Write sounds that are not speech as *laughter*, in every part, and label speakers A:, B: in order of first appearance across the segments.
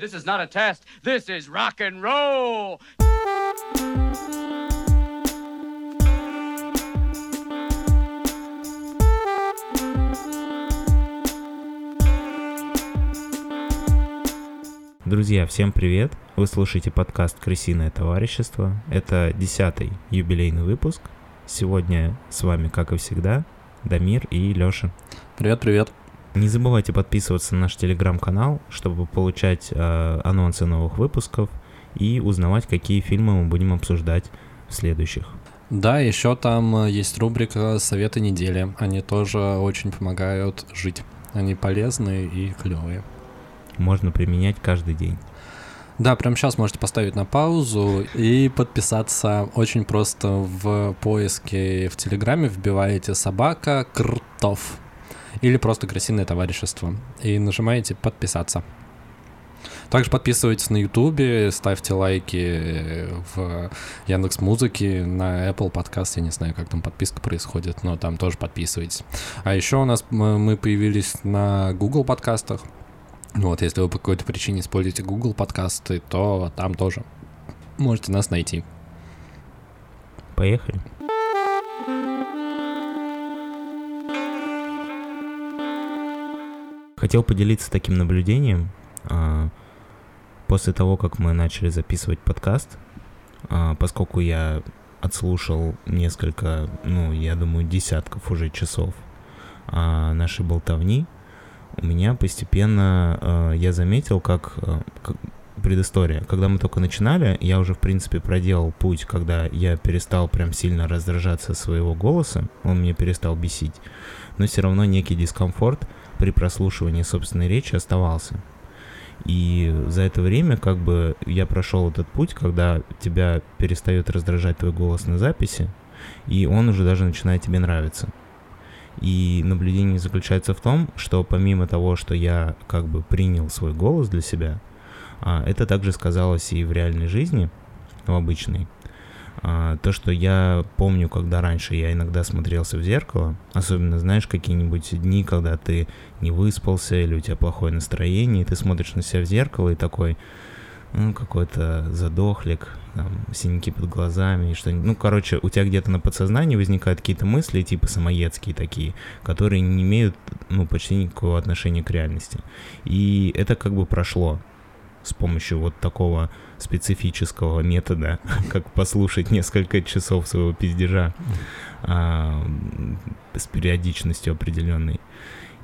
A: this is not a test. This is rock and roll.
B: Друзья, всем привет! Вы слушаете подкаст «Крысиное товарищество». Это десятый юбилейный выпуск. Сегодня с вами, как и всегда, Дамир и Лёша.
C: Привет-привет.
B: Не забывайте подписываться на наш телеграм-канал, чтобы получать э, анонсы новых выпусков и узнавать, какие фильмы мы будем обсуждать в следующих.
C: Да, еще там э, есть рубрика «Советы недели». Они тоже очень помогают жить. Они полезные и клевые.
B: Можно применять каждый день.
C: Да, прямо сейчас можете поставить на паузу и подписаться очень просто в поиске в Телеграме вбиваете собака кртов или просто крысиное товарищество и нажимаете подписаться. Также подписывайтесь на Ютубе, ставьте лайки в Яндекс Музыке, на Apple Podcast, я не знаю, как там подписка происходит, но там тоже подписывайтесь. А еще у нас мы появились на Google подкастах. Вот, если вы по какой-то причине используете Google подкасты, то там тоже можете нас найти.
B: Поехали. Хотел поделиться таким наблюдением. А, после того, как мы начали записывать подкаст, а, поскольку я отслушал несколько, ну, я думаю, десятков уже часов а, нашей болтовни, у меня постепенно я заметил, как, предыстория. Когда мы только начинали, я уже, в принципе, проделал путь, когда я перестал прям сильно раздражаться своего голоса, он меня перестал бесить, но все равно некий дискомфорт — при прослушивании собственной речи оставался. И за это время как бы я прошел этот путь, когда тебя перестает раздражать твой голос на записи, и он уже даже начинает тебе нравиться. И наблюдение заключается в том, что помимо того, что я как бы принял свой голос для себя, а, это также сказалось и в реальной жизни, в обычной. А, то, что я помню, когда раньше я иногда смотрелся в зеркало, особенно, знаешь, какие-нибудь дни, когда ты не выспался или у тебя плохое настроение, и ты смотришь на себя в зеркало и такой, ну, какой-то задохлик, там, синяки под глазами и что-нибудь. Ну, короче, у тебя где-то на подсознании возникают какие-то мысли, типа самоедские такие, которые не имеют, ну, почти никакого отношения к реальности. И это как бы прошло с помощью вот такого специфического метода, *laughs* как послушать несколько часов своего пиздежа а, с периодичностью определенной.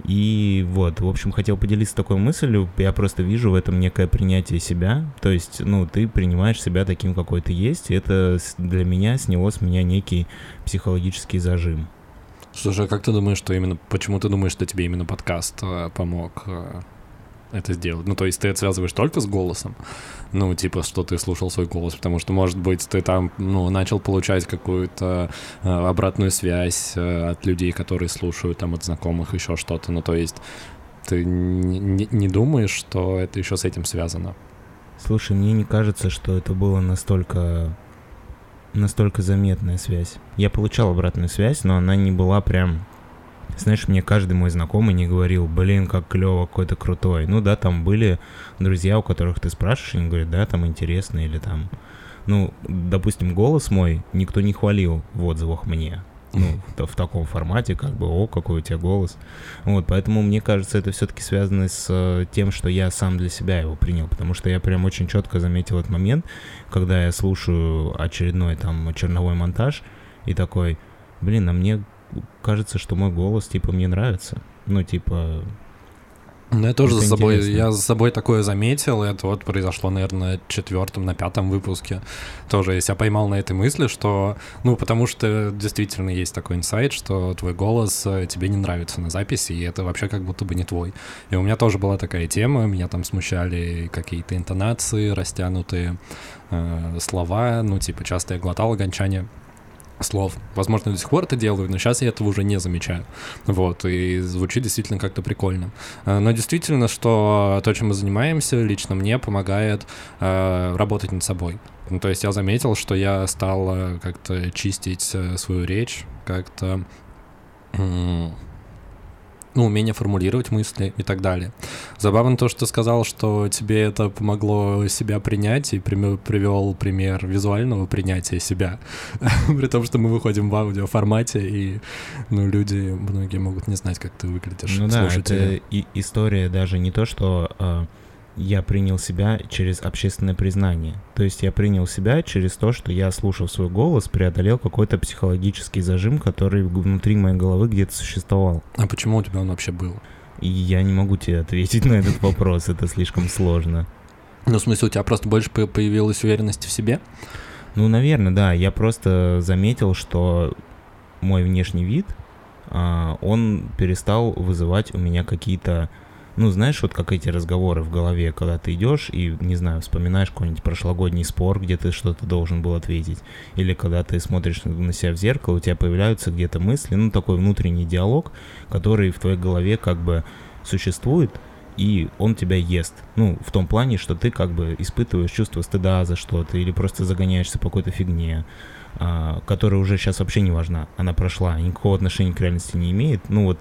B: И вот, в общем, хотел поделиться такой мыслью. Я просто вижу в этом некое принятие себя. То есть, ну, ты принимаешь себя таким, какой ты есть. И это для меня сняло с меня некий психологический зажим.
C: Слушай, а как ты думаешь, что именно... Почему ты думаешь, что тебе именно подкаст э, помог э, это сделать. Ну, то есть ты это связываешь только с голосом, ну, типа, что ты слушал свой голос, потому что, может быть, ты там, ну, начал получать какую-то э, обратную связь э, от людей, которые слушают, там, от знакомых, еще что-то. Ну, то есть ты не, не думаешь, что это еще с этим связано?
B: Слушай, мне не кажется, что это было настолько настолько заметная связь. Я получал обратную связь, но она не была прям знаешь, мне каждый мой знакомый не говорил, блин, как клево, какой-то крутой. Ну да, там были друзья, у которых ты спрашиваешь, они говорят, да, там интересно, или там... Ну, допустим, голос мой никто не хвалил в отзывах мне. Ну, в, в таком формате, как бы, о, какой у тебя голос. Вот, поэтому мне кажется, это все-таки связано с э, тем, что я сам для себя его принял, потому что я прям очень четко заметил этот момент, когда я слушаю очередной там черновой монтаж и такой, блин, а мне кажется, что мой голос, типа, мне нравится. Ну, типа...
C: Ну, я тоже за собой, я за собой такое заметил, это вот произошло, наверное, на четвертом, на пятом выпуске. Тоже я себя поймал на этой мысли, что, ну, потому что действительно есть такой инсайт, что твой голос э, тебе не нравится на записи, и это вообще как будто бы не твой. И у меня тоже была такая тема, меня там смущали какие-то интонации, растянутые э, слова, ну, типа, часто я глотал окончание слов. Возможно, до сих пор это делаю, но сейчас я этого уже не замечаю. Вот, и звучит действительно как-то прикольно. Э, но действительно, что то, чем мы занимаемся, лично мне помогает э, работать над собой. Ну, то есть я заметил, что я стал э, как-то чистить э, свою речь, как-то ну, умение формулировать мысли и так далее. Забавно то, что ты сказал, что тебе это помогло себя принять и привел пример визуального принятия себя. *laughs* При том, что мы выходим в аудиоформате, и ну, люди, многие могут не знать, как ты выглядишь.
B: Ну да, это и история даже не то, что а, я принял себя через общественное признание. То есть я принял себя через то, что я, слушал свой голос, преодолел какой-то психологический зажим, который внутри моей головы где-то существовал.
C: А почему у тебя он вообще был?
B: И я не могу тебе ответить на этот вопрос, это слишком сложно.
C: Ну, в смысле, у тебя просто больше появилась уверенность в себе?
B: Ну, наверное, да. Я просто заметил, что мой внешний вид, а, он перестал вызывать у меня какие-то ну, знаешь, вот как эти разговоры в голове, когда ты идешь и, не знаю, вспоминаешь какой-нибудь прошлогодний спор, где ты что-то должен был ответить, или когда ты смотришь на себя в зеркало, у тебя появляются где-то мысли, ну, такой внутренний диалог, который в твоей голове как бы существует, и он тебя ест. Ну, в том плане, что ты как бы испытываешь чувство стыда за что-то, или просто загоняешься по какой-то фигне, а, которая уже сейчас вообще не важна. Она прошла, никакого отношения к реальности не имеет. Ну, вот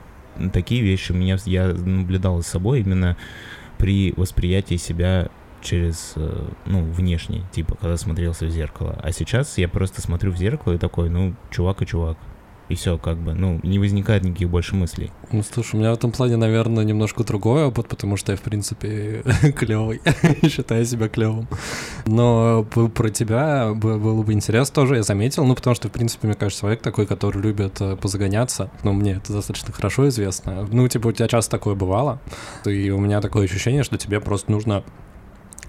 B: такие вещи у меня я наблюдал за собой именно при восприятии себя через, э, ну, внешне, типа, когда смотрелся в зеркало. А сейчас я просто смотрю в зеркало и такой, ну, чувак и чувак и все, как бы, ну, не возникает никаких больше мыслей.
C: Ну, слушай, у меня в этом плане, наверное, немножко другой опыт, потому что я, в принципе, *laughs* клевый, *laughs* считаю себя клевым. Но про тебя было бы интересно тоже, я заметил, ну, потому что, в принципе, мне кажется, человек такой, который любит э, позагоняться, ну, мне это достаточно хорошо известно. Ну, типа, у тебя часто такое бывало, и у меня такое ощущение, что тебе просто нужно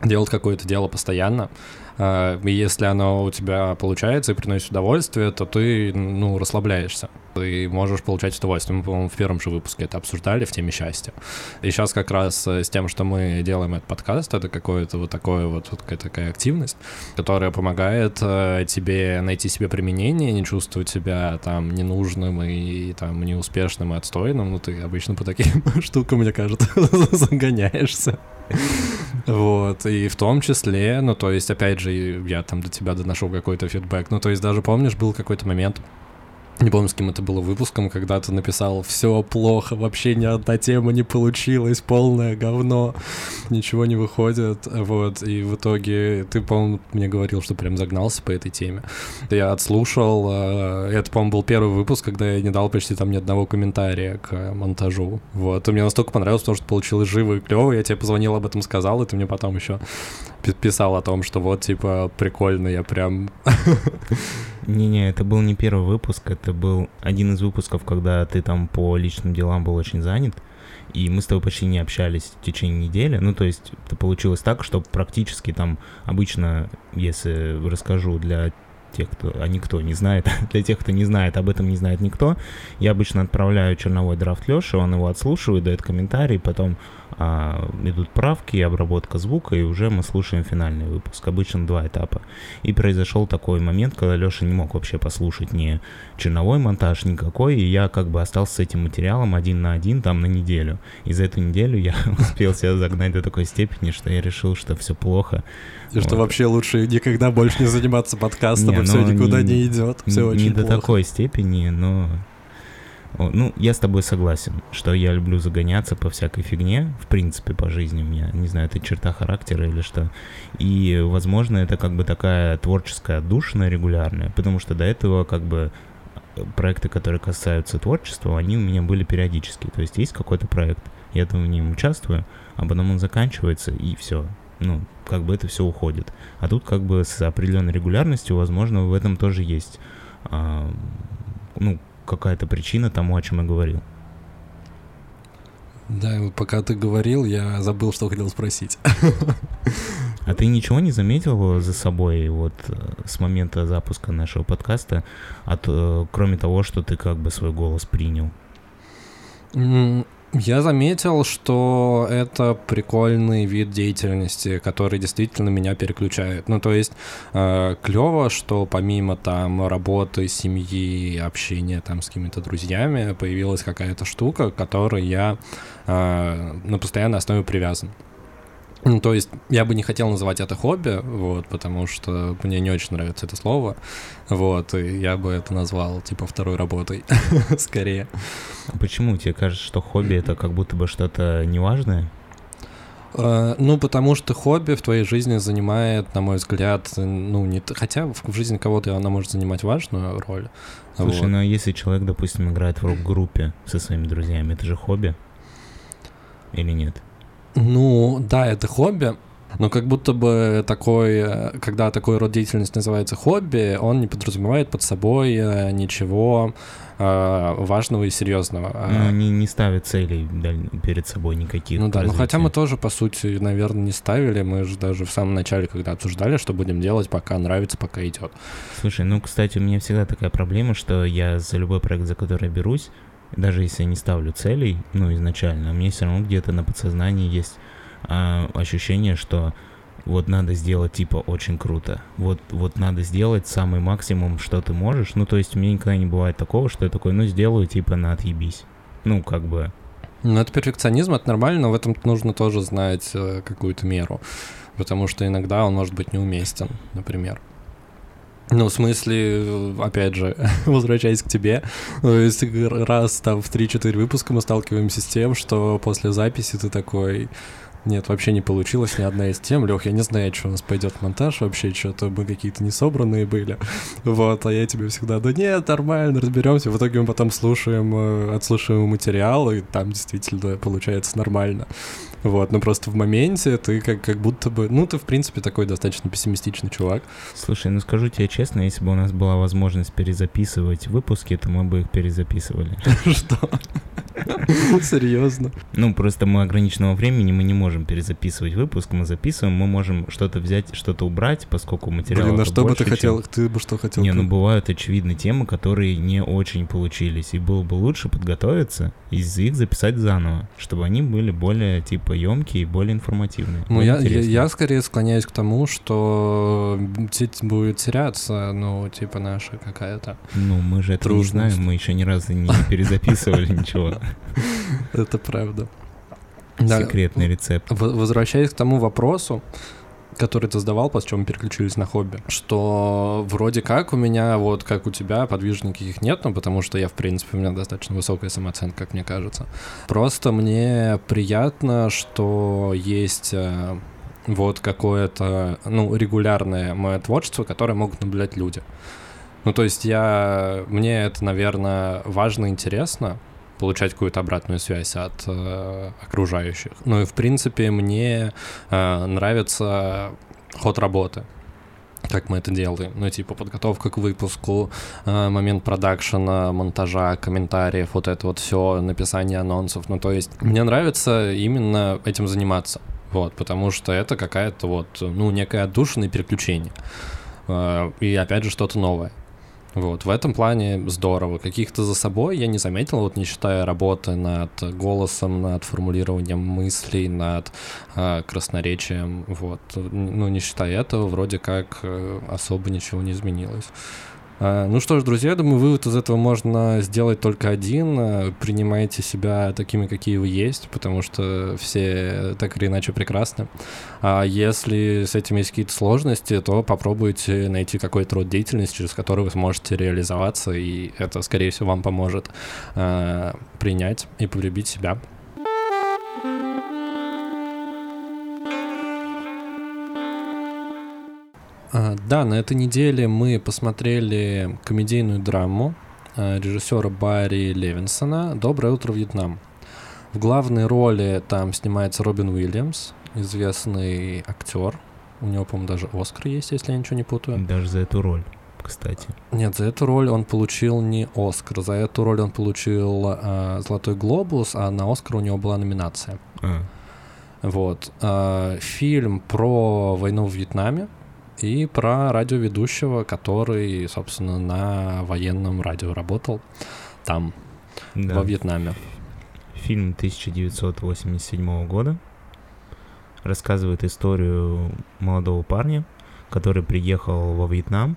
C: делать какое-то дело постоянно, и если оно у тебя получается и приносит удовольствие, то ты, ну, расслабляешься. Ты можешь получать удовольствие. Мы, по-моему, в первом же выпуске это обсуждали в теме счастья. И сейчас как раз э, с тем, что мы делаем этот подкаст, это какое-то вот такое вот, вот какая такая активность, которая помогает э, тебе найти себе применение, не чувствовать себя там ненужным и, и там неуспешным и отстойным. Ну, ты обычно по таким *laughs* штукам, мне кажется, *laughs* загоняешься. Вот, и в том числе, ну, то есть, опять же, я там до тебя доношу какой-то фидбэк, ну, то есть, даже помнишь, был какой-то момент, не помню, с кем это было выпуском, когда ты написал «Все плохо, вообще ни одна тема не получилась, полное говно, ничего не выходит». Вот, и в итоге ты, по-моему, мне говорил, что прям загнался по этой теме. Я отслушал, э, это, по-моему, был первый выпуск, когда я не дал почти там ни одного комментария к монтажу. Вот, и мне настолько понравилось, потому что получилось живо и клево, я тебе позвонил, об этом сказал, и ты мне потом еще писал о том, что вот, типа, прикольно, я прям... *laughs*
B: Не-не, это был не первый выпуск, это был один из выпусков, когда ты там по личным делам был очень занят, и мы с тобой почти не общались в течение недели. Ну, то есть это получилось так, что практически там обычно, если расскажу для тех, кто, а никто не знает, *laughs* для тех, кто не знает, об этом не знает никто, я обычно отправляю черновой драфт Леши, он его отслушивает, дает комментарий, потом а, идут правки, обработка звука, и уже мы слушаем финальный выпуск. Обычно два этапа. И произошел такой момент, когда Леша не мог вообще послушать ни черновой монтаж никакой, и я как бы остался с этим материалом один на один там на неделю. И за эту неделю я *laughs* успел себя загнать до такой степени, что я решил, что все плохо.
C: И вот. что вообще лучше никогда больше не заниматься подкастом, и все никуда не, не идет. Все
B: не,
C: очень
B: не
C: плохо.
B: до такой степени, но ну, я с тобой согласен, что я люблю загоняться по всякой фигне, в принципе, по жизни у меня. Не знаю, это черта характера или что. И, возможно, это как бы такая творческая отдушина регулярная, потому что до этого как бы проекты, которые касаются творчества, они у меня были периодически. То есть есть какой-то проект, я там в нем участвую, а потом он заканчивается, и все. Ну, как бы это все уходит. А тут как бы с определенной регулярностью, возможно, в этом тоже есть а, ну, какая-то причина тому, о чем я говорил.
C: Да, вот пока ты говорил, я забыл, что хотел спросить.
B: А ты ничего не заметил за собой вот э, с момента запуска нашего подкаста, от, э, кроме того, что ты как бы свой голос принял?
C: Я заметил, что это прикольный вид деятельности, который действительно меня переключает. Ну, то есть э, клево, что помимо там работы, семьи, общения там с какими-то друзьями появилась какая-то штука, к которой я э, на постоянной основе привязан. Ну, то есть я бы не хотел называть это хобби, вот, потому что мне не очень нравится это слово, вот, и я бы это назвал, типа, второй работой, *laughs* скорее.
B: А почему тебе кажется, что хобби — это как будто бы что-то неважное?
C: Uh, ну, потому что хобби в твоей жизни занимает, на мой взгляд, ну, не хотя в жизни кого-то оно может занимать важную роль.
B: Слушай, вот. ну а если человек, допустим, играет в рок-группе со своими друзьями, это же хобби? Или нет?
C: Ну, да, это хобби, но как будто бы такой, когда такой род деятельности называется хобби, он не подразумевает под собой э, ничего э, важного и серьезного.
B: Ну, не, не ставит целей перед собой никаких.
C: Ну да, ну хотя мы тоже, по сути, наверное, не ставили. Мы же даже в самом начале, когда обсуждали, что будем делать, пока нравится, пока идет.
B: Слушай, ну, кстати, у меня всегда такая проблема, что я за любой проект, за который я берусь, даже если я не ставлю целей, ну, изначально, у меня все равно где-то на подсознании есть а, ощущение, что вот надо сделать типа очень круто. Вот, вот надо сделать самый максимум, что ты можешь. Ну, то есть у меня никогда не бывает такого, что я такой, ну, сделаю типа на отъебись. Ну, как бы...
C: Ну, это перфекционизм, это нормально, но в этом нужно тоже знать э, какую-то меру. Потому что иногда он может быть неуместен, например. Ну, в смысле, опять же, *laughs* возвращаясь к тебе, то раз там в 3-4 выпуска мы сталкиваемся с тем, что после записи ты такой, нет, вообще не получилось ни одна из тем. Лех, я не знаю, что у нас пойдет монтаж вообще, что-то мы какие-то несобранные были. Вот, а я тебе всегда, да нет, нормально, разберемся. В итоге мы потом слушаем, э, отслушиваем материал, и там действительно получается нормально. Вот, но просто в моменте ты как, как будто бы... Ну, ты, в принципе, такой достаточно пессимистичный чувак.
B: Слушай, ну скажу тебе честно, если бы у нас была возможность перезаписывать выпуски, то мы бы их перезаписывали. *laughs*
C: Что? Серьезно?
B: Ну, просто мы ограниченного времени, мы не можем перезаписывать выпуск, мы записываем, мы можем что-то взять, что-то убрать, поскольку материал Блин,
C: а что бы ты хотел, ты бы что хотел?
B: Не, ну бывают очевидно темы, которые не очень получились, и было бы лучше подготовиться и их записать заново, чтобы они были более, типа, емкие и более информативные.
C: Ну, я, я, я скорее склоняюсь к тому, что будет теряться, ну, типа, наша какая-то
B: Ну, мы же это не знаем, мы еще ни разу не *laughs* перезаписывали ничего. *laughs*
C: Это правда.
B: Секретный рецепт.
C: Возвращаясь к тому вопросу, который ты задавал, после мы переключились на хобби, что вроде как у меня, вот как у тебя, подвижек никаких нет, ну, потому что я, в принципе, у меня достаточно высокая самооценка, как мне кажется. Просто мне приятно, что есть э, вот какое-то, ну, регулярное мое творчество, которое могут наблюдать люди. Ну, то есть я, мне это, наверное, важно, интересно, получать какую-то обратную связь от э, окружающих. Ну и в принципе мне э, нравится ход работы как мы это делаем. Ну, типа, подготовка к выпуску, э, момент продакшена, монтажа, комментариев, вот это вот все, написание анонсов. Ну, то есть, мне нравится именно этим заниматься. Вот, потому что это какая-то вот, ну, некое отдушина переключение. Э, и опять же, что-то новое. Вот, в этом плане здорово. Каких-то за собой я не заметил, вот не считая работы над голосом, над формулированием мыслей, над э, красноречием, вот. Ну, не считая этого, вроде как э, особо ничего не изменилось. А, ну что ж, друзья, я думаю, вывод из этого можно сделать только один. А, принимайте себя такими, какие вы есть, потому что все так или иначе прекрасны. А если с этим есть какие-то сложности, то попробуйте найти какой-то род деятельности, через который вы сможете реализоваться, и это, скорее всего, вам поможет принять и полюбить себя. Да, на этой неделе мы посмотрели комедийную драму а, режиссера Барри Левинсона «Доброе утро, Вьетнам». В главной роли там снимается Робин Уильямс, известный актер. У него, по-моему, даже Оскар есть, если я ничего не путаю.
B: Даже за эту роль, кстати.
C: Нет, за эту роль он получил не Оскар. За эту роль он получил а, Золотой глобус, а на Оскар у него была номинация. А. Вот. А, фильм про войну в Вьетнаме и про радиоведущего, который, собственно, на военном радио работал там, да. во Вьетнаме.
B: Фильм 1987 года рассказывает историю молодого парня, который приехал во Вьетнам.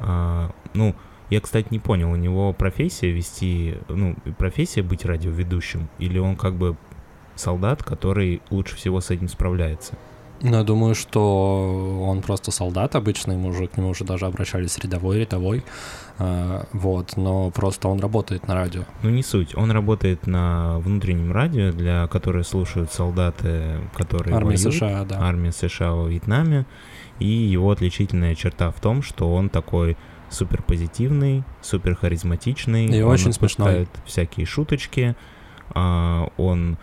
B: А, ну, я, кстати, не понял, у него профессия вести, ну, профессия быть радиоведущим, или он как бы солдат, который лучше всего с этим справляется?
C: Ну, я думаю, что он просто солдат обычный мужик, к нему уже даже обращались рядовой, рядовой, э, вот, но просто он работает на радио.
B: Ну, не суть, он работает на внутреннем радио, для которой слушают солдаты, которые
C: Армия
B: воюют,
C: США, да.
B: армия США во Вьетнаме, и его отличительная черта в том, что он такой супер позитивный, супер харизматичный,
C: и
B: он
C: очень смешной.
B: всякие шуточки, а, он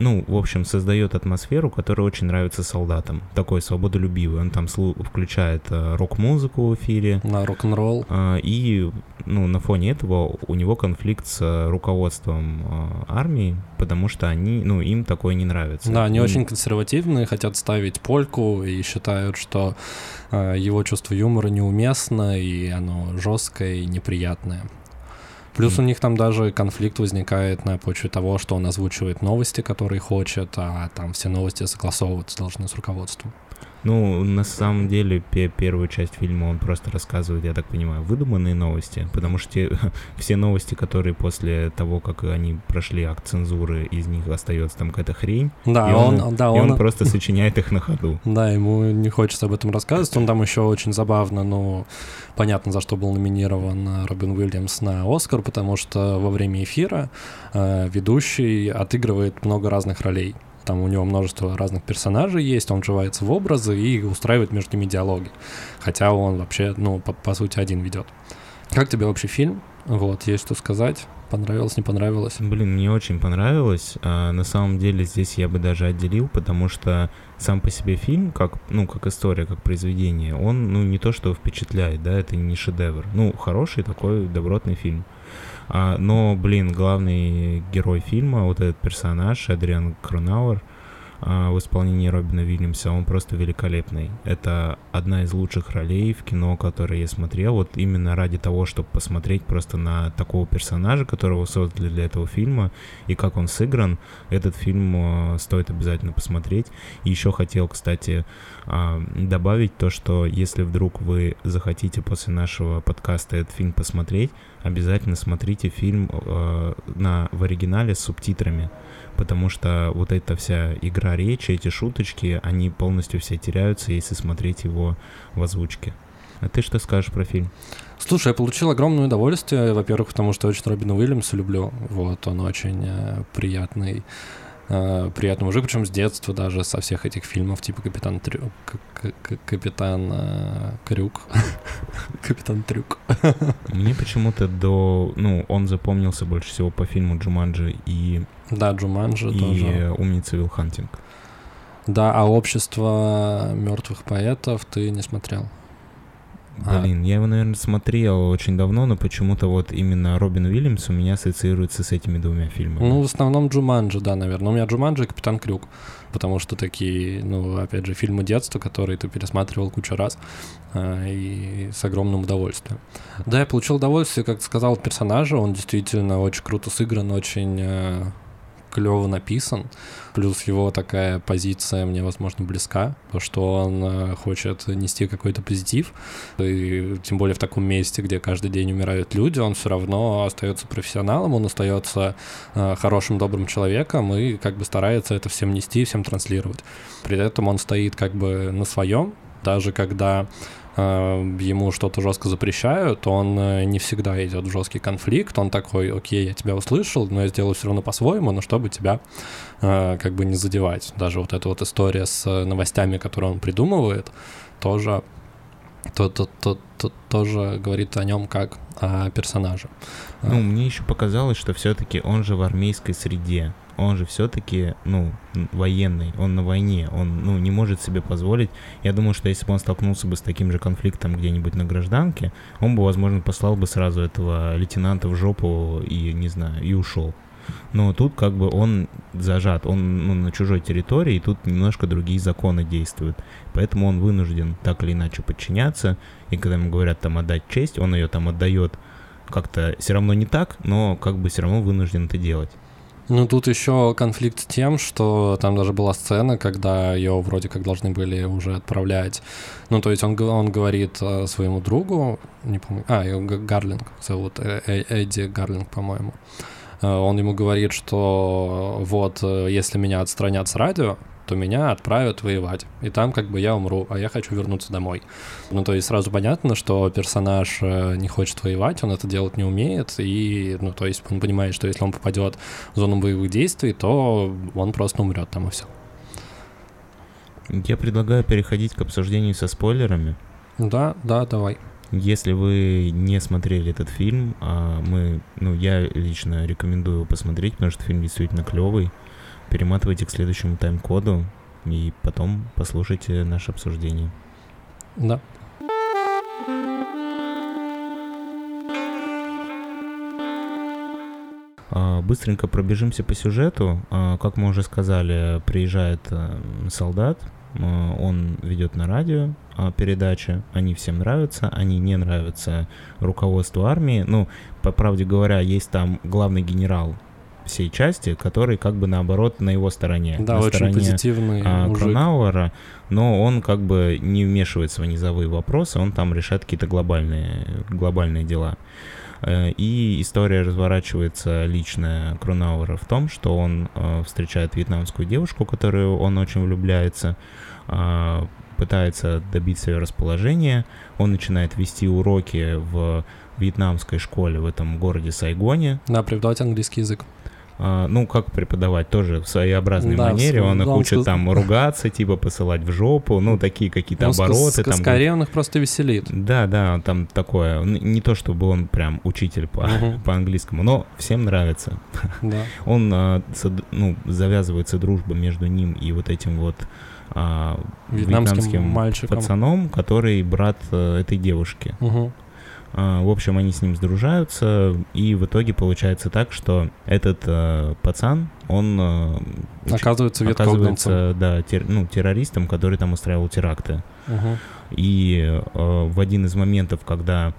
B: ну, в общем, создает атмосферу, которая очень нравится солдатам. Такой свободолюбивый. Он там включает э, рок-музыку в эфире.
C: На рок-н-ролл.
B: Э, и, ну, на фоне этого у него конфликт с руководством э, армии, потому что они, ну, им такое не нравится.
C: Да, они
B: и...
C: очень консервативные, хотят ставить польку и считают, что его чувство юмора неуместно, и оно жесткое и неприятное. Плюс у них там даже конфликт возникает на почве того, что он озвучивает новости, которые хочет, а там все новости согласовываться должны с руководством.
B: Ну, на самом деле, первую часть фильма он просто рассказывает, я так понимаю, выдуманные новости, потому что те, *laughs* все новости, которые после того, как они прошли акт цензуры, из них остается там какая-то хрень.
C: Да,
B: и
C: он, он, да,
B: и
C: он...
B: он просто сочиняет их на ходу. *laughs*
C: Да, ему не хочется об этом рассказывать. Он там еще очень забавно, но понятно, за что был номинирован Робин Уильямс на Оскар, потому что во время эфира э, ведущий отыгрывает много разных ролей. Там у него множество разных персонажей есть, он вживается в образы и устраивает между ними диалоги. Хотя он вообще, ну, по, по сути, один ведет. Как тебе вообще фильм? Вот, есть что сказать? Понравилось, не понравилось?
B: Блин, мне очень понравилось. А, на самом деле здесь я бы даже отделил, потому что сам по себе фильм, как, ну, как история, как произведение, он, ну, не то что впечатляет, да, это не шедевр. Ну, хороший такой добротный фильм. А, но, блин, главный герой фильма, вот этот персонаж, Адриан Кронауэр, в исполнении Робина Уильямса, он просто великолепный. Это одна из лучших ролей в кино, которые я смотрел, вот именно ради того, чтобы посмотреть просто на такого персонажа, которого создали для этого фильма, и как он сыгран, этот фильм а, стоит обязательно посмотреть. И еще хотел, кстати, а, добавить то, что если вдруг вы захотите после нашего подкаста этот фильм посмотреть, обязательно смотрите фильм на, в оригинале с субтитрами потому что вот эта вся игра речи, эти шуточки, они полностью все теряются, если смотреть его в озвучке. А ты что скажешь про фильм?
C: Слушай, я получил огромное удовольствие, во-первых, потому что очень Робина Уильямса люблю, вот, он очень э, приятный, э, приятный мужик, причем с детства даже, со всех этих фильмов, типа «Капитан Трюк», «Капитан э, Крюк», *laughs* «Капитан Крюк». *laughs*
B: Мне почему-то до, ну, он запомнился больше всего по фильму «Джуманджи» и
C: да, Джуманджи
B: и
C: тоже.
B: «Умница Вилл Хантинг».
C: Да, а «Общество мертвых поэтов» ты не смотрел?
B: А. Блин, а. я его, наверное, смотрел очень давно, но почему-то вот именно Робин Уильямс у меня ассоциируется с этими двумя фильмами.
C: Ну, в основном Джуманджи, да, наверное. У меня Джуманджи и Капитан Крюк, потому что такие, ну, опять же, фильмы детства, которые ты пересматривал кучу раз э, и с огромным удовольствием. Да, я получил удовольствие, как сказал, персонажа, он действительно очень круто сыгран, очень... Э, клево написан, плюс его такая позиция мне, возможно, близка, то что он э, хочет нести какой-то позитив, и тем более в таком месте, где каждый день умирают люди, он все равно остается профессионалом, он остается э, хорошим, добрым человеком и как бы старается это всем нести, всем транслировать. При этом он стоит как бы на своем, даже когда ему что-то жестко запрещают, он э, не всегда идет в жесткий конфликт, он такой, окей, я тебя услышал, но я сделаю все равно по-своему, но чтобы тебя э, как бы не задевать. Даже вот эта вот история с новостями, которые он придумывает, тоже то, то, то, то, тоже говорит о нем как о персонаже.
B: Ну, мне еще показалось, что все-таки он же в армейской среде он же все-таки, ну, военный, он на войне, он, ну, не может себе позволить. Я думаю, что если бы он столкнулся бы с таким же конфликтом где-нибудь на гражданке, он бы, возможно, послал бы сразу этого лейтенанта в жопу и, не знаю, и ушел. Но тут как бы он зажат, он ну, на чужой территории, и тут немножко другие законы действуют. Поэтому он вынужден так или иначе подчиняться, и когда ему говорят там отдать честь, он ее там отдает как-то все равно не так, но как бы все равно вынужден это делать.
C: Ну, тут еще конфликт с тем, что там даже была сцена, когда ее вроде как должны были уже отправлять. Ну, то есть он, он говорит э, своему другу, не помню, а, его Гарлинг зовут, э, э, Эдди Гарлинг, по-моему. Он ему говорит, что вот, если меня отстранят с радио, то меня отправят воевать. И там как бы я умру, а я хочу вернуться домой. Ну, то есть сразу понятно, что персонаж э, не хочет воевать, он это делать не умеет, и, ну, то есть он понимает, что если он попадет в зону боевых действий, то он просто умрет там и все.
B: Я предлагаю переходить к обсуждению со спойлерами.
C: Да, да, давай.
B: Если вы не смотрели этот фильм, а мы, ну, я лично рекомендую его посмотреть, потому что фильм действительно клевый. Перематывайте к следующему тайм-коду и потом послушайте наше обсуждение.
C: Да.
B: А, быстренько пробежимся по сюжету. А, как мы уже сказали, приезжает э, солдат, а, он ведет на радио передачи, они всем нравятся, они не нравятся руководству армии. Ну, по правде говоря, есть там главный генерал всей части, который как бы наоборот на его стороне.
C: Да,
B: на
C: очень
B: стороне,
C: позитивный
B: а,
C: мужик.
B: Кронауэра, но он как бы не вмешивается в низовые вопросы, он там решает какие-то глобальные, глобальные дела. Э, и история разворачивается личная Кронауэра в том, что он э, встречает вьетнамскую девушку, которую он очень влюбляется, э, пытается добиться ее расположения, он начинает вести уроки в вьетнамской школе в этом городе Сайгоне.
C: Да, преподавать английский язык.
B: А, ну, как преподавать, тоже в своеобразной да, манере, он их он учит там ругаться, типа посылать в жопу, ну, такие какие-то ну, обороты.
C: С, скорее он их просто веселит.
B: Да, да, там такое, не то чтобы он прям учитель по, uh-huh. *laughs* по английскому, но всем нравится.
C: Да. *laughs*
B: Он, а, ну, завязывается дружба между ним и вот этим вот а,
C: вьетнамским, вьетнамским мальчиком.
B: пацаном, который брат а, этой девушки.
C: Угу.
B: А, в общем, они с ним сдружаются, и в итоге получается так, что этот э, пацан, он э,
C: оказывается,
B: оказывается да, тер, ну, террористом, который там устраивал теракты.
C: Угу.
B: И э, в один из моментов, когда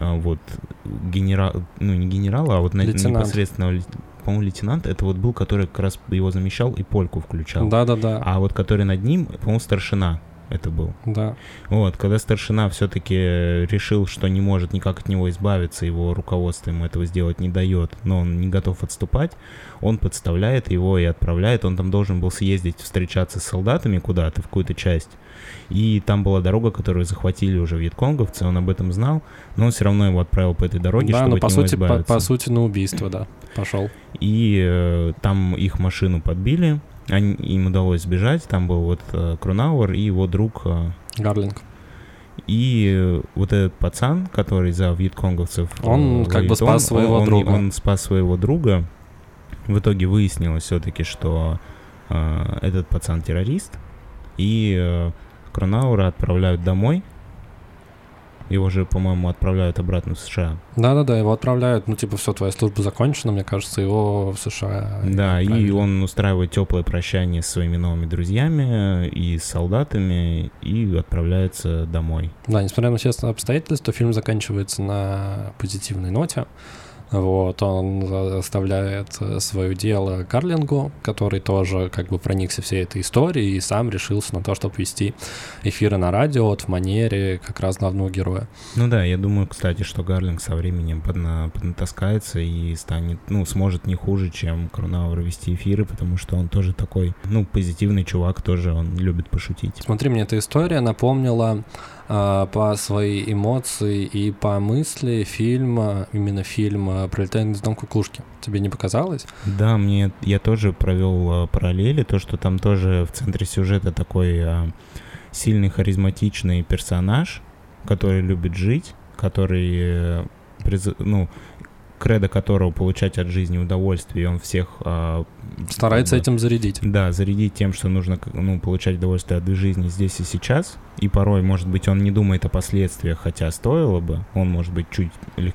B: э, вот генерал, ну не генерал, а вот
C: лейтенант.
B: непосредственно по-моему, лейтенант, это вот был, который как раз его замещал и польку включал.
C: Да-да-да.
B: А вот который над ним, по-моему, старшина это был.
C: Да.
B: Вот, когда старшина все-таки решил, что не может никак от него избавиться, его руководство ему этого сделать не дает, но он не готов отступать, он подставляет его и отправляет. Он там должен был съездить, встречаться с солдатами куда-то, в какую-то часть. И там была дорога, которую захватили уже вьетконговцы, он об этом знал, но он все равно его отправил по этой дороге, да, чтобы но
C: по
B: от
C: сути,
B: него избавиться.
C: По, по сути, на убийство, да, пошел.
B: И э, там их машину подбили, они, им удалось сбежать, там был вот э, Крунауэр и его друг... Э,
C: Гарлинг.
B: И э, вот этот пацан, который за вьетконговцев...
C: Он как бы спас он, своего
B: он,
C: друга.
B: Он, он спас своего друга. В итоге выяснилось все-таки, что э, этот пацан террорист. И э, Кронаура отправляют домой, его же, по-моему, отправляют обратно в США.
C: Да-да-да, его отправляют, ну, типа, все, твоя служба закончена, мне кажется, его в США.
B: Да, и он устраивает теплое прощание с своими новыми друзьями и солдатами и отправляется домой.
C: Да, несмотря на все обстоятельства, фильм заканчивается на позитивной ноте. Вот, он оставляет э, свое дело Карлингу, который тоже как бы проникся всей этой историей и сам решился на то, чтобы вести эфиры на радио вот в манере как раз главного героя.
B: Ну да, я думаю, кстати, что Гарлинг со временем подна, поднатаскается и станет, ну, сможет не хуже, чем Кронауэр вести эфиры, потому что он тоже такой, ну, позитивный чувак, тоже он любит пошутить.
C: Смотри, мне эта история напомнила по своей эмоции и по мысли фильма, именно фильма «Пролетая из дом кукушки». Тебе не показалось?
B: Да, мне я тоже провел а, параллели, то, что там тоже в центре сюжета такой а, сильный, харизматичный персонаж, который любит жить, который э, ну, кредо которого получать от жизни удовольствие, и он всех... А,
C: Старается как бы, этим зарядить.
B: Да, зарядить тем, что нужно ну, получать удовольствие от жизни здесь и сейчас. И порой, может быть, он не думает о последствиях, хотя стоило бы. Он может быть чуть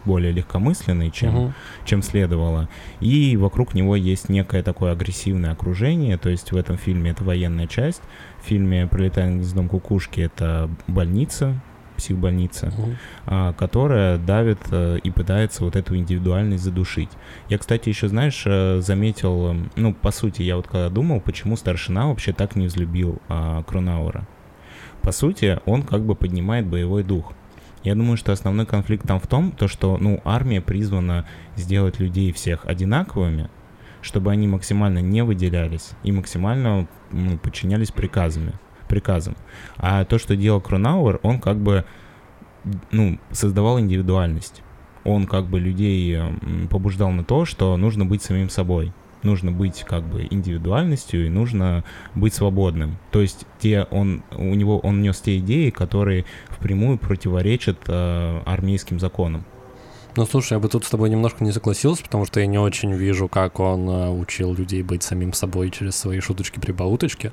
B: более легкомысленный, чем, угу. чем следовало. И вокруг него есть некое такое агрессивное окружение. То есть в этом фильме это военная часть. В фильме «Пролетая из дом кукушки» это больница, психбольница, угу. которая давит а, и пытается вот эту индивидуальность задушить. Я, кстати, еще, знаешь, э, заметил, эм, ну, по сути, я вот когда думал, почему старшина вообще так не взлюбил а, Кронауэра. По сути, он как бы поднимает боевой дух. Я думаю, что основной конфликт там в том, то, что, ну, армия призвана сделать людей всех одинаковыми, чтобы они максимально не выделялись и максимально ну, подчинялись приказами, приказам. А то, что делал Кронауэр, он как бы ну, создавал индивидуальность. Он как бы людей побуждал на то, что нужно быть самим собой нужно быть как бы индивидуальностью и нужно быть свободным. То есть те он у него он нес те идеи, которые впрямую противоречат э, армейским законам.
C: Ну, слушай, я бы тут с тобой немножко не согласился, потому что я не очень вижу, как он э, учил людей быть самим собой через свои шуточки-прибауточки.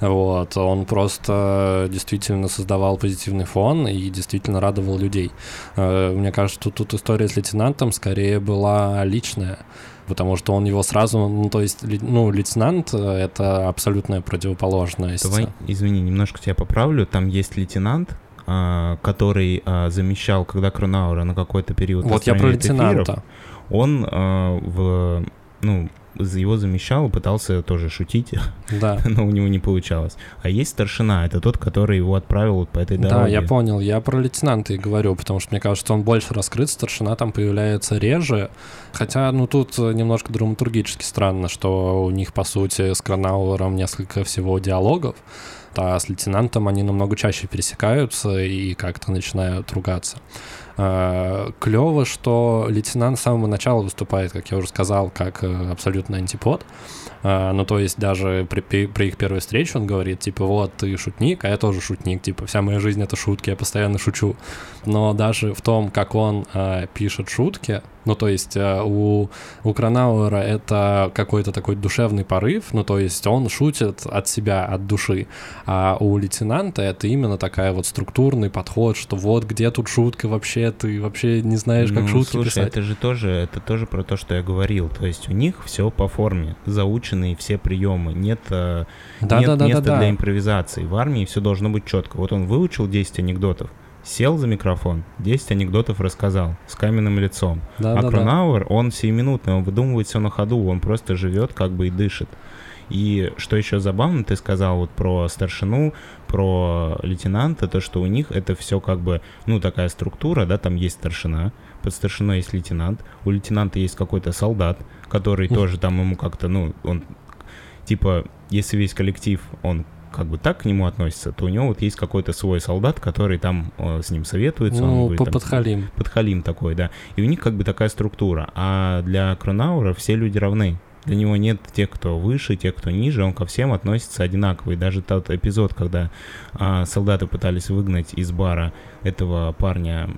C: Вот, он просто действительно создавал позитивный фон и действительно радовал людей. Э, мне кажется, тут, тут история с лейтенантом скорее была личная потому что он его сразу, ну, то есть, ну, лейтенант — это абсолютная противоположность.
B: Давай, извини, немножко тебя поправлю. Там есть лейтенант, который а, замещал, когда Кронаура на какой-то период...
C: Вот я про лейтенанта.
B: Эфиров, он а, в, ну, его замещал, пытался тоже шутить,
C: да. *laughs*
B: но у него не получалось. А есть старшина, это тот, который его отправил вот по этой дороге. Да,
C: я понял, я про лейтенанта и говорю, потому что мне кажется, он больше раскрыт, старшина там появляется реже, хотя, ну, тут немножко драматургически странно, что у них, по сути, с Кронауэром несколько всего диалогов, а с лейтенантом они намного чаще пересекаются и как-то начинают ругаться. А, Клево, что лейтенант с самого начала выступает, как я уже сказал, как э, абсолютно антипод. А, ну, то есть даже при, при их первой встрече он говорит, типа, вот, ты шутник, а я тоже шутник, типа, вся моя жизнь — это шутки, я постоянно шучу. Но даже в том, как он э, пишет шутки, ну, то есть э, у, у Кронауэра это какой-то такой душевный порыв, ну, то есть он шутит от себя, от души. А у лейтенанта это именно такая вот структурный подход, что вот где тут шутка вообще, ты вообще не знаешь, как ну, шутки
B: слушай,
C: писать.
B: это же тоже, это тоже про то, что я говорил. То есть у них все по форме, заученные все приемы, нет, э, да, нет да, да, места да, да. для импровизации. В армии все должно быть четко. Вот он выучил 10 анекдотов, Сел за микрофон, 10 анекдотов рассказал с каменным лицом. Да, а да, Кронауэр, да. он сиюминутный, он выдумывает все на ходу, он просто живет как бы и дышит. И что еще забавно, ты сказал вот про старшину, про лейтенанта, то, что у них это все как бы, ну, такая структура, да, там есть старшина, под старшиной есть лейтенант, у лейтенанта есть какой-то солдат, который тоже там ему как-то, ну, он, типа, если весь коллектив, он как бы так к нему относится, то у него вот есть какой-то свой солдат, который там э, с ним советуется.
C: Ну,
B: он
C: там, подхалим.
B: Подхалим такой, да. И у них как бы такая структура. А для Кронаура все люди равны. Для него нет тех, кто выше, тех, кто ниже, он ко всем относится одинаково. И даже тот эпизод, когда а, солдаты пытались выгнать из бара этого парня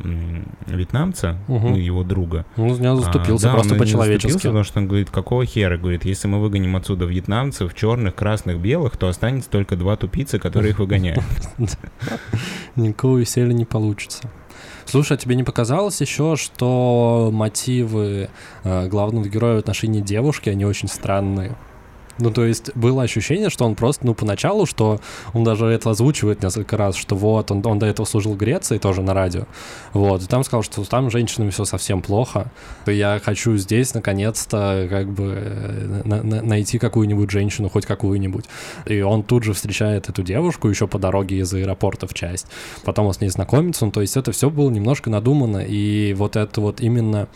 B: вьетнамца, угу. ну, его друга.
C: Он за заступился а, просто по-человечески.
B: потому что он говорит, какого хера? Говорит, если мы выгоним отсюда вьетнамцев, черных, красных, белых, то останется только два тупицы, которые их выгоняют. *laughs*
C: Никакого веселья не получится. Слушай, а тебе не показалось еще, что мотивы э, главного героя в отношении девушки, они очень странные? Ну, то есть было ощущение, что он просто, ну, поначалу, что он даже это озвучивает несколько раз, что вот, он, он до этого служил в Греции тоже на радио, вот, и там сказал, что там с женщинами все совсем плохо, я хочу здесь, наконец-то, как бы э, на на найти какую-нибудь женщину, хоть какую-нибудь. И он тут же встречает эту девушку еще по дороге из аэропорта в часть, потом он с ней знакомится, ну, то есть это все было немножко надумано, и вот это вот именно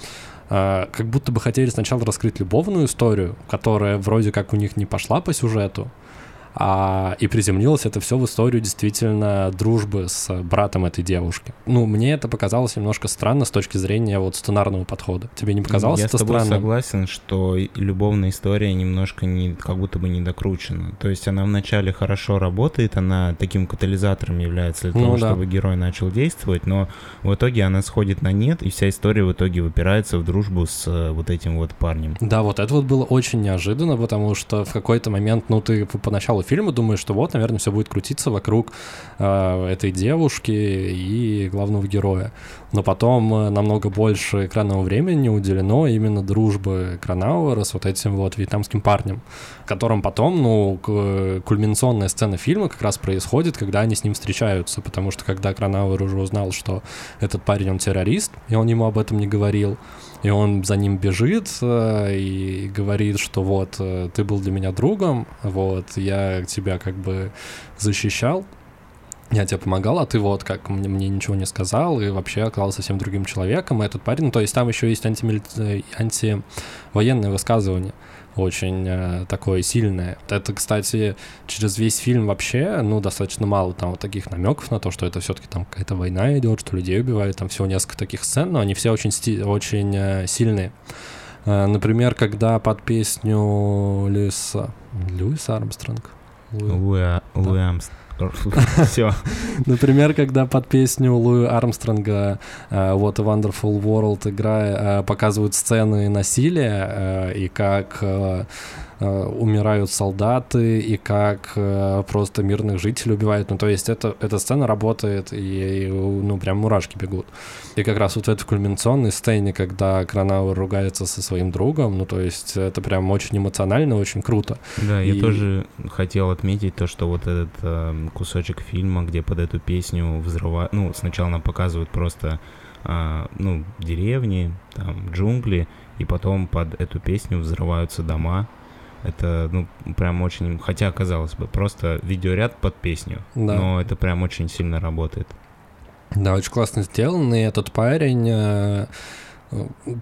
C: а, как будто бы хотели сначала раскрыть любовную историю, которая вроде как у них не пошла по сюжету, а, и приземлилось это все в историю действительно дружбы с братом этой девушки. Ну, мне это показалось немножко странно с точки зрения вот сценарного подхода. Тебе не показалось
B: Я
C: это
B: с тобой
C: странно?
B: согласен, что любовная история немножко не, как будто бы не докручена. То есть она вначале хорошо работает, она таким катализатором является для ну, того, да. чтобы герой начал действовать, но в итоге она сходит на нет, и вся история в итоге выпирается в дружбу с э, вот этим вот парнем.
C: Да, вот это вот было очень неожиданно, потому что в какой-то момент, ну, ты поначалу фильма думаешь, что вот, наверное, все будет крутиться вокруг э, этой девушки и главного героя. Но потом э, намного больше экранного времени уделено именно дружбы Кранауэра с вот этим вот вьетнамским парнем, которым потом, ну, кульминационная сцена фильма как раз происходит, когда они с ним встречаются, потому что когда Кранауэр уже узнал, что этот парень, он террорист, и он ему об этом не говорил, и он за ним бежит э, и говорит, что вот, э, ты был для меня другом, вот, я тебя как бы защищал, я тебе помогал, а ты вот как мне, мне ничего не сказал и вообще оказался совсем другим человеком. И этот парень, ну, то есть там еще есть антимили... антивоенное высказывание очень э, такое сильное. Это, кстати, через весь фильм вообще, ну, достаточно мало там вот таких намеков на то, что это все-таки там какая-то война идет, что людей убивают, там всего несколько таких сцен, но они все очень, сти- очень э, сильные. Э, например, когда под песню Льюиса... Льюиса Армстронг?
B: Луи, Луи Армстронг. *laughs* Все.
C: Например, когда под песню Луи Армстронга uh, What a Wonderful World играя uh, показывают сцены насилия uh, и как Э, умирают солдаты и как э, просто мирных жителей убивают. Ну, то есть это, эта сцена работает, и, и ну, прям мурашки бегут. И как раз вот в этой кульминационной сцене, когда Кронауэр ругается со своим другом, ну, то есть это прям очень эмоционально, очень круто.
B: Да, и... я тоже хотел отметить то, что вот этот э, кусочек фильма, где под эту песню взрывают, ну, сначала нам показывают просто, э, ну, деревни, там, джунгли, и потом под эту песню взрываются дома, это, ну, прям очень... Хотя, казалось бы, просто видеоряд под песню. Да. Но это прям очень сильно работает.
C: Да, очень классно сделан, и этот парень э,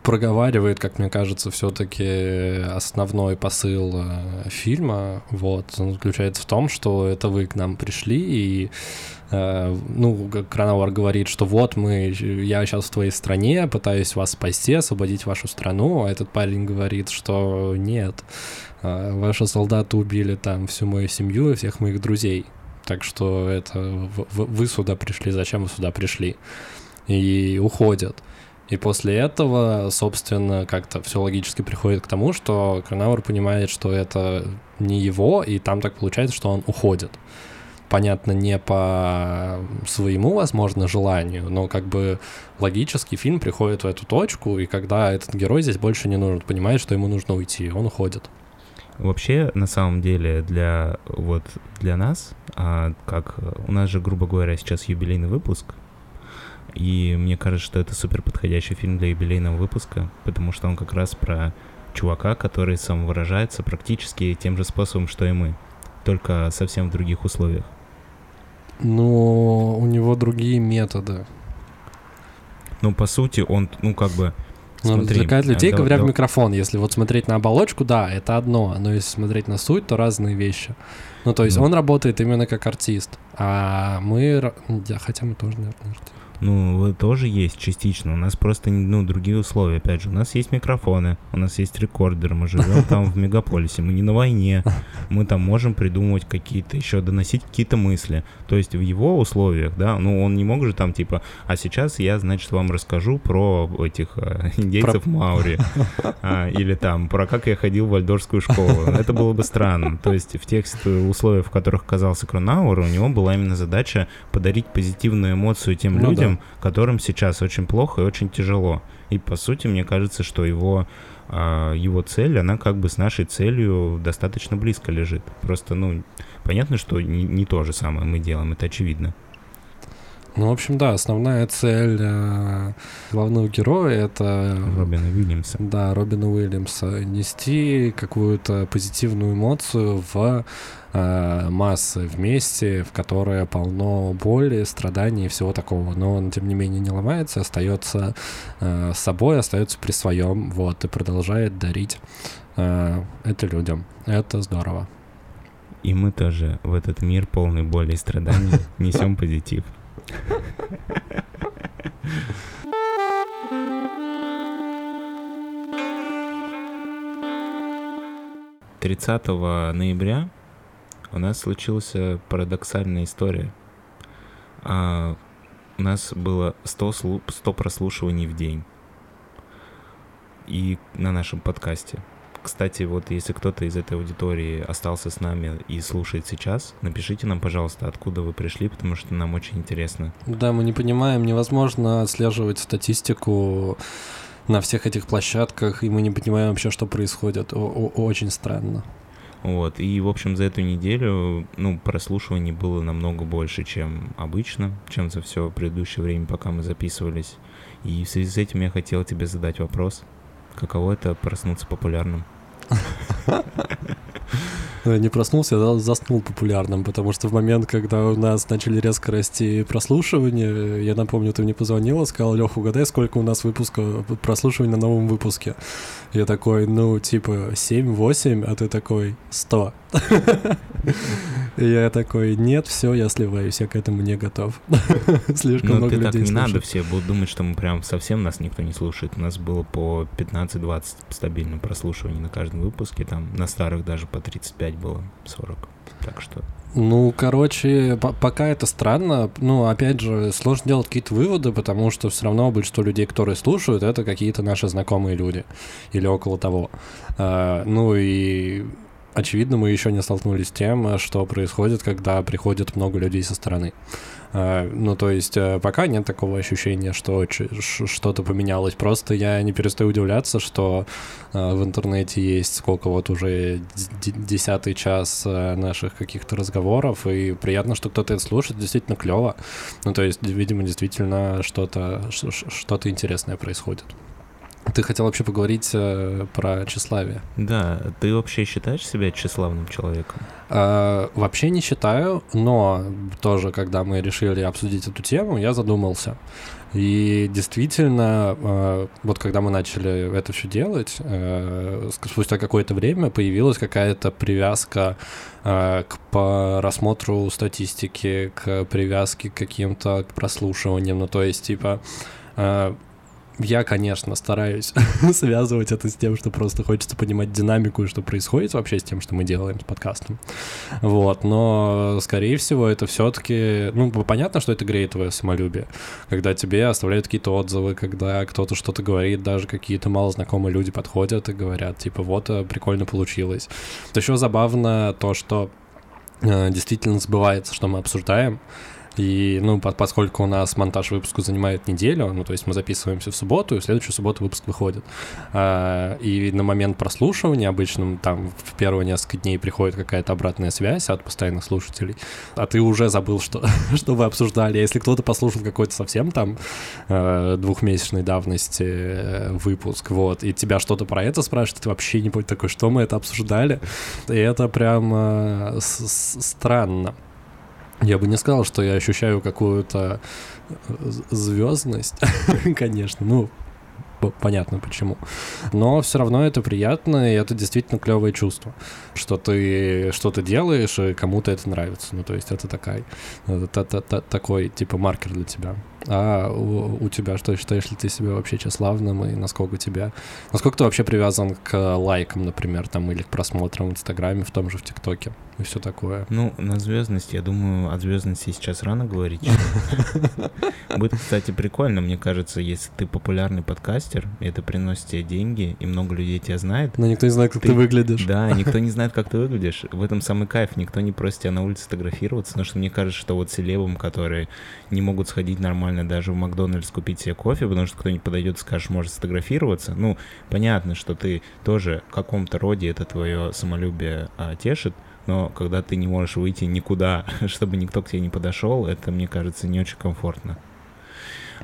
C: проговаривает, как мне кажется, все-таки основной посыл э, фильма. Вот, он заключается в том, что это вы к нам пришли, и ну, Кранауэр говорит, что вот мы, я сейчас в твоей стране, пытаюсь вас спасти, освободить вашу страну, а этот парень говорит, что нет, а, ваши солдаты убили там всю мою семью и всех моих друзей. Так что это вы сюда пришли, зачем вы сюда пришли? И уходят. И после этого, собственно, как-то все логически приходит к тому, что Кранауэр понимает, что это не его, и там так получается, что он уходит. Понятно, не по своему, возможно, желанию, но как бы логически фильм приходит в эту точку, и когда этот герой здесь больше не нужен, понимает, что ему нужно уйти, он уходит.
B: Вообще, на самом деле, для вот для нас, а, как у нас же, грубо говоря, сейчас юбилейный выпуск, и мне кажется, что это супер подходящий фильм для юбилейного выпуска, потому что он как раз про чувака, который самовыражается практически тем же способом, что и мы, только совсем в других условиях.
C: Но у него другие методы.
B: Ну, по сути, он, ну, как бы,
C: ну, Смотри, развлекают людей, да, говоря да. в микрофон. Если вот смотреть на оболочку, да, это одно. Но если смотреть на суть, то разные вещи. Ну, то есть ну. он работает именно как артист. А мы... Хотя мы тоже, наверное, артисты.
B: Ну, тоже есть частично. У нас просто, ну, другие условия. Опять же, у нас есть микрофоны, у нас есть рекордер, мы живем *laughs* там в мегаполисе, мы не на войне, мы там можем придумывать какие-то еще, доносить какие-то мысли. То есть в его условиях, да, ну, он не мог же там, типа, а сейчас я, значит, вам расскажу про этих э, *laughs* индейцев про... Маури, а, или там, про как я ходил в вальдорскую школу. Это было бы странно. То есть в тех условиях, в которых оказался Кронауэр, у него была именно задача подарить позитивную эмоцию тем ну, людям, да. Которым сейчас очень плохо и очень тяжело. И по сути, мне кажется, что его а, его цель, она как бы с нашей целью достаточно близко лежит. Просто, ну, понятно, что не, не то же самое мы делаем, это очевидно.
C: Ну, в общем, да, основная цель э, главного героя это...
B: Робина Уильямса.
C: Да, Робина Уильямса. Нести какую-то позитивную эмоцию в э, массы вместе, в которой полно боли, страданий и всего такого. Но он, тем не менее, не ломается, остается э, собой, остается при своем, вот, и продолжает дарить э, это людям. Это здорово.
B: И мы тоже в этот мир полный боли и страданий *laughs* несем позитив. 30 ноября у нас случилась парадоксальная история. А, у нас было 100, 100 прослушиваний в день. И на нашем подкасте. Кстати, вот если кто-то из этой аудитории остался с нами и слушает сейчас, напишите нам, пожалуйста, откуда вы пришли, потому что нам очень интересно.
C: Да, мы не понимаем, невозможно отслеживать статистику на всех этих площадках, и мы не понимаем вообще, что происходит. О -о Очень странно.
B: Вот, и, в общем, за эту неделю, ну, прослушиваний было намного больше, чем обычно, чем за все предыдущее время, пока мы записывались. И в связи с этим я хотел тебе задать вопрос. Каково это проснуться популярным? *laughs*
C: Я не проснулся, я заснул популярным, потому что в момент, когда у нас начали резко расти прослушивания, я напомню, ты мне позвонила, сказал, Лех, угадай, сколько у нас выпусков прослушиваний на новом выпуске. Я такой, ну, типа, 7-8, а ты такой, 100. Я такой, нет, все, я сливаюсь, я к этому не готов. *laughs* Слишком
B: ну,
C: много людей
B: так не надо, все будут думать, что мы прям совсем нас никто не слушает. У нас было по 15-20 стабильно прослушиваний на каждом выпуске, там на старых даже по 35 было, 40. Так что
C: ну, короче, пока это странно. Ну, опять же, сложно делать какие-то выводы, потому что все равно большинство людей, которые слушают, это какие-то наши знакомые люди или около того. А, ну и очевидно, мы еще не столкнулись с тем, что происходит, когда приходит много людей со стороны. А, ну, то есть э, пока нет такого ощущения, что что-то поменялось. Просто я не перестаю удивляться, что э, в интернете есть сколько вот уже десятый час э, наших каких-то разговоров, и приятно, что кто-то это слушает, действительно клево. Ну, то есть, видимо, действительно что-то что-то интересное происходит. Ты хотел вообще поговорить э, про тщеславие.
B: Да, ты вообще считаешь себя тщеславным человеком?
C: Э, вообще не считаю, но тоже, когда мы решили обсудить эту тему, я задумался. И действительно, э, вот когда мы начали это все делать, э, спустя какое-то время появилась какая-то привязка э, к просмотру статистики, к привязке к каким-то прослушиваниям. Ну, то есть, типа, э, я, конечно, стараюсь *laughs* связывать это с тем, что просто хочется понимать динамику и что происходит вообще с тем, что мы делаем с подкастом. Вот, но, скорее всего, это все-таки, ну, понятно, что это греет твое самолюбие, когда тебе оставляют какие-то отзывы, когда кто-то что-то говорит, даже какие-то малознакомые люди подходят и говорят, типа, вот, э, прикольно получилось. Еще забавно то, что э, действительно сбывается, что мы обсуждаем, и, ну, по поскольку у нас монтаж выпуска занимает неделю, ну, то есть мы записываемся в субботу, и в следующую субботу выпуск выходит. А, и на момент прослушивания обычно там в первые несколько дней приходит какая-то обратная связь от постоянных слушателей, а ты уже забыл, что, *laughs* что вы обсуждали. Если кто-то послушал какой-то совсем там э, двухмесячной давности э, выпуск, вот, и тебя что-то про это спрашивает, ты вообще не понял такой, что мы это обсуждали. И это прям э, странно. Я бы не сказал, что я ощущаю какую-то э, звездность, *laughs* конечно, ну, понятно почему. Но все равно это приятно, и это действительно клевое чувство, что ты что-то делаешь, и кому-то это нравится. Ну, то есть это это, такой, типа, маркер для тебя. А у, у тебя что, считаешь ли ты себя вообще тщеславным, и насколько тебя... Насколько ты вообще привязан к лайкам, например, там, или к просмотрам в Инстаграме, в том же в ТикТоке? и все такое.
B: Ну, на звездность, я думаю, от звездности сейчас рано говорить. *laughs* Будет, кстати, прикольно, мне кажется, если ты популярный подкастер, и это приносит тебе деньги, и много людей тебя знает.
C: Но никто не знает, как ты, выглядишь.
B: Да, *laughs* никто не знает, как ты выглядишь. В этом самый кайф. Никто не просит тебя на улице фотографироваться, потому что мне кажется, что вот селебам, которые не могут сходить нормально даже в Макдональдс купить себе кофе, потому что кто-нибудь подойдет и скажет, может сфотографироваться. Ну, понятно, что ты тоже в каком-то роде это твое самолюбие а, тешит, но когда ты не можешь выйти никуда, *laughs* чтобы никто к тебе не подошел, это, мне кажется, не очень комфортно.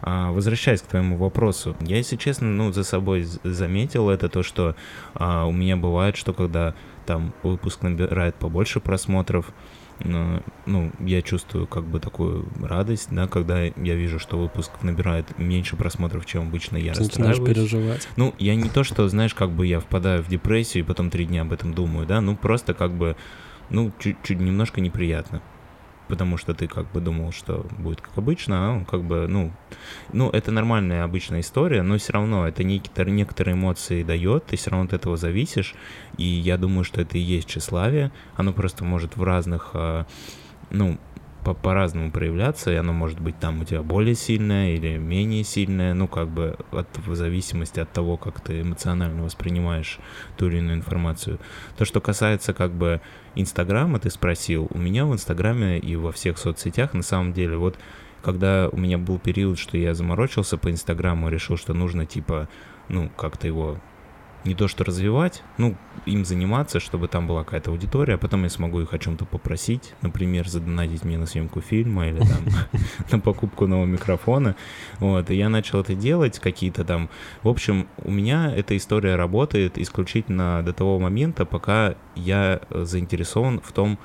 B: А, возвращаясь к твоему вопросу, я, если честно, ну, за собой заметил это то, что а, у меня бывает, что когда там выпуск набирает побольше просмотров, ну, я чувствую как бы такую радость, да, когда я вижу, что выпуск набирает меньше просмотров, чем обычно, я Ты расстраиваюсь.
C: переживать.
B: Ну, я не то, что, знаешь, как бы я впадаю в депрессию и потом три дня об этом думаю, да, ну, просто как бы ну, чуть-чуть немножко неприятно. Потому что ты как бы думал, что будет как обычно, а как бы, ну, ну, это нормальная обычная история, но все равно это некоторые, некоторые эмоции дает, ты все равно от этого зависишь, и я думаю, что это и есть тщеславие, оно просто может в разных, а, ну, по- по-разному проявляться, и оно может быть там у тебя более сильное или менее сильное, ну, как бы от, в зависимости от того, как ты эмоционально воспринимаешь ту или иную информацию. То, что касается как бы Инстаграма, ты спросил, у меня в Инстаграме и во всех соцсетях на самом деле вот когда у меня был период, что я заморочился по Инстаграму, решил, что нужно типа, ну, как-то его не то что развивать, ну, им заниматься, чтобы там была какая-то аудитория, а потом я смогу их о чем-то попросить, например, задонатить мне на съемку фильма или там *laughs* на покупку нового микрофона, вот, и я начал это делать, какие-то там, в общем, у меня эта история работает исключительно до того момента, пока я заинтересован в том,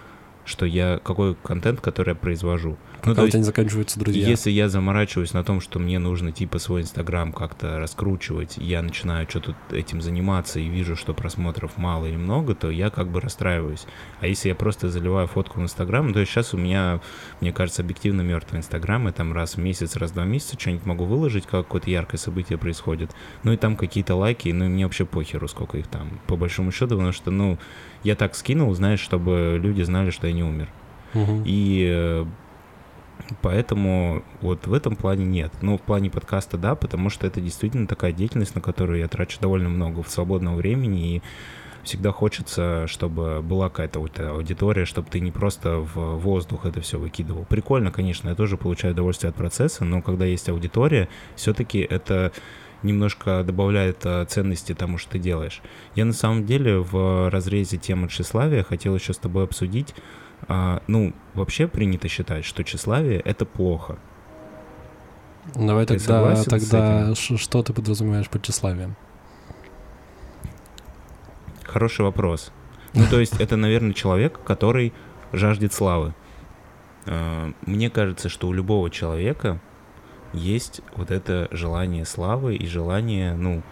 B: что я, какой контент, который я произвожу.
C: Ну, Пока ну, у тебя не заканчиваются друзья.
B: Если я заморачиваюсь на том, что мне нужно типа свой Инстаграм как-то раскручивать, я начинаю что-то этим заниматься и вижу, что просмотров мало или много, то я как бы расстраиваюсь. А если я просто заливаю фотку в Инстаграм, то сейчас у меня, мне кажется, объективно мертвый Инстаграм, и там раз в месяц, раз в два месяца что-нибудь могу выложить, как какое-то яркое событие происходит. Ну и там какие-то лайки, ну и мне вообще похеру, сколько их там, по большому счету, потому что, ну, я так скинул, знаешь, чтобы люди знали, что я не умер. Угу. И э, Поэтому вот в этом плане нет. Ну, в плане подкаста да, потому что это действительно такая деятельность, на которую я трачу довольно много в свободного времени, и всегда хочется, чтобы была какая-то вот аудитория, чтобы ты не просто в воздух это все выкидывал. Прикольно, конечно, я тоже получаю удовольствие от процесса, но когда есть аудитория, все-таки это немножко добавляет а, ценности тому, что ты делаешь. Я на самом деле в разрезе темы тщеславия хотел еще с тобой обсудить. А, ну, вообще принято считать, что тщеславие — это плохо.
C: Давай ты тогда, тогда что ты подразумеваешь под тщеславием?
B: Хороший вопрос. Ну, то есть это, наверное, человек, который жаждет славы. А, мне кажется, что у любого человека есть вот это желание славы и желание, ну,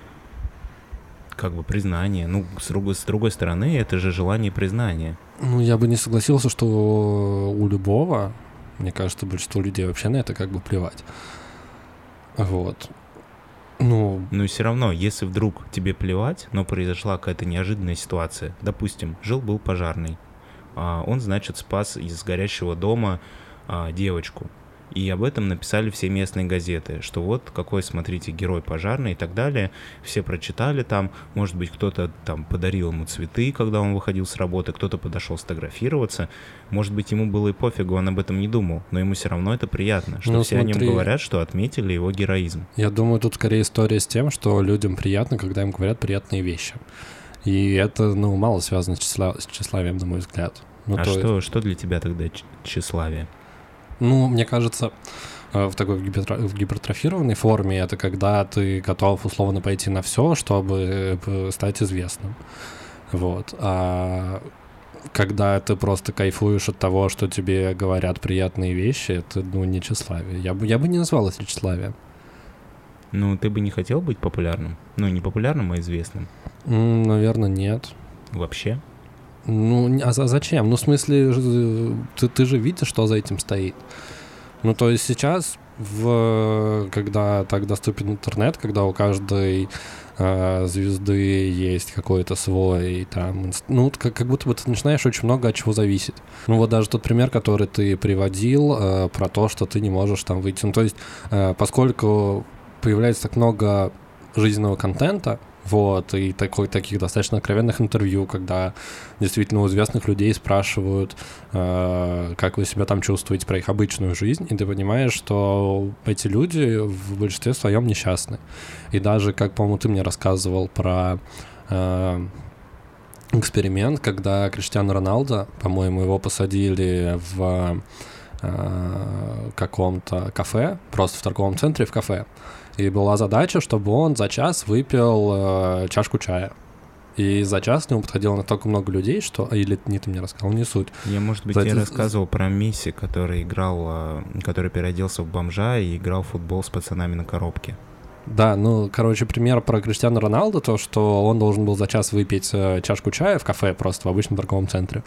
B: как бы признания. Ну, с другой, с другой стороны, это же желание признания.
C: Ну, я бы не согласился, что у любого, мне кажется, большинство людей вообще на это как бы плевать. Вот. Ну,
B: и все равно, если вдруг тебе плевать, но произошла какая-то неожиданная ситуация, допустим, жил-был пожарный, а он, значит, спас из горящего дома а, девочку, и об этом написали все местные газеты, что вот какой, смотрите, герой пожарный и так далее. Все прочитали там, может быть, кто-то там подарил ему цветы, когда он выходил с работы, кто-то подошел сфотографироваться. Может быть, ему было и пофигу, он об этом не думал, но ему все равно это приятно, что ну, все смотри, о нем говорят, что отметили его героизм.
C: Я думаю, тут скорее история с тем, что людям приятно, когда им говорят приятные вещи. И это, ну, мало связано с, числа, с тщеславием, на мой взгляд. Ну,
B: а что, есть... что для тебя тогда тщеславие?
C: Ну, мне кажется, э, в такой в гипертрофированной форме это когда ты готов условно пойти на все, чтобы э, стать известным. Вот. А когда ты просто кайфуешь от того, что тебе говорят приятные вещи, это, ну, не тщеславие. Я бы, я бы не назвал это тщеславием.
B: Ну, ты бы не хотел быть популярным? Ну, не популярным, а известным?
C: Наверное, нет.
B: Вообще?
C: Ну, а зачем? Ну, в смысле, ты, ты же видишь, что за этим стоит. Ну, то есть сейчас, в, когда так доступен интернет, когда у каждой э, звезды есть какой-то свой там, ну, как, как будто бы ты начинаешь очень много от чего зависеть. Ну, вот даже тот пример, который ты приводил э, про то, что ты не можешь там выйти. Ну, то есть, э, поскольку появляется так много жизненного контента, вот, и такой, таких достаточно откровенных интервью, когда действительно у известных людей спрашивают, э, как вы себя там чувствуете про их обычную жизнь, и ты понимаешь, что эти люди в большинстве своем несчастны. И даже, как, по-моему, ты мне рассказывал про э, эксперимент, когда Криштиану Роналдо, по-моему, его посадили в э, каком-то кафе, просто в торговом центре в кафе, и была задача, чтобы он за час выпил э, чашку чая. И за час к нему подходило настолько много людей, что... Или не ты мне рассказал, не суть.
B: Я, может быть, я рассказывал про Месси, который играл, э, который переоделся в бомжа и играл в футбол с пацанами на коробке.
C: Да, ну, короче, пример про Криштиану Роналду, то, что он должен был за час выпить э, чашку чая в кафе просто в обычном торговом центре.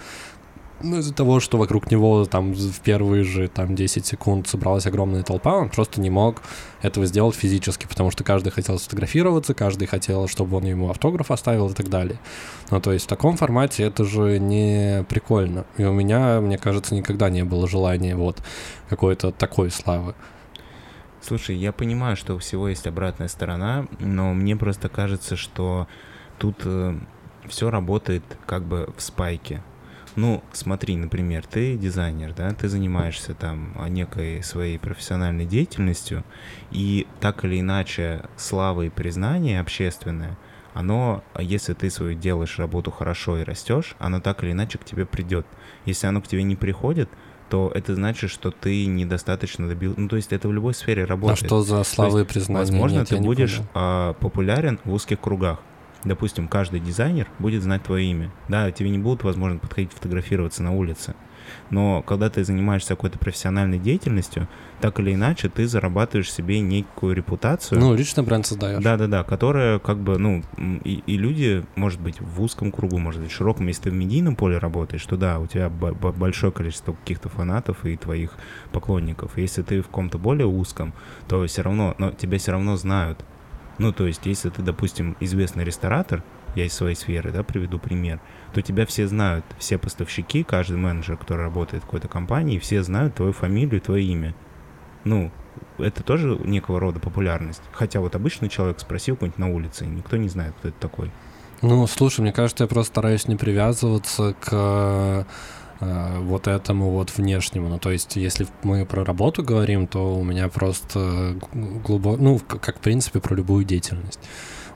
C: Ну, из-за того, что вокруг него там в первые же там 10 секунд собралась огромная толпа, он просто не мог этого сделать физически, потому что каждый хотел сфотографироваться, каждый хотел, чтобы он ему автограф оставил и так далее. Ну, то есть в таком формате это же не прикольно. И у меня, мне кажется, никогда не было желания вот какой-то такой славы.
B: Слушай, я понимаю, что у всего есть обратная сторона, но мне просто кажется, что тут э, все работает как бы в спайке. Ну, смотри, например, ты дизайнер, да, ты занимаешься там некой своей профессиональной деятельностью, и так или иначе слава и признание общественное, оно, если ты свою делаешь работу хорошо и растешь, оно так или иначе к тебе придет. Если оно к тебе не приходит, то это значит, что ты недостаточно добил. Ну, то есть это в любой сфере работает.
C: А что за слава и признание?
B: Возможно, Нет, ты будешь а, популярен в узких кругах. Допустим, каждый дизайнер будет знать твое имя. Да, тебе не будут, возможно, подходить фотографироваться на улице. Но когда ты занимаешься какой-то профессиональной деятельностью, так или иначе ты зарабатываешь себе некую репутацию.
C: Ну, лично бренд создаешь.
B: Да-да-да, которая как бы, ну, и, и люди, может быть, в узком кругу, может быть, в широком, если ты в медийном поле работаешь, то да, у тебя большое количество каких-то фанатов и твоих поклонников. Если ты в каком-то более узком, то все равно, но тебя все равно знают. Ну, то есть, если ты, допустим, известный ресторатор, я из своей сферы, да, приведу пример, то тебя все знают, все поставщики, каждый менеджер, который работает в какой-то компании, все знают твою фамилию, твое имя. Ну, это тоже некого рода популярность. Хотя вот обычный человек спросил кого-нибудь на улице, и никто не знает, кто это такой.
C: Ну, слушай, мне кажется, я просто стараюсь не привязываться к вот этому вот внешнему. Ну, то есть, если мы про работу говорим, то у меня просто глубоко, ну, как в принципе про любую деятельность.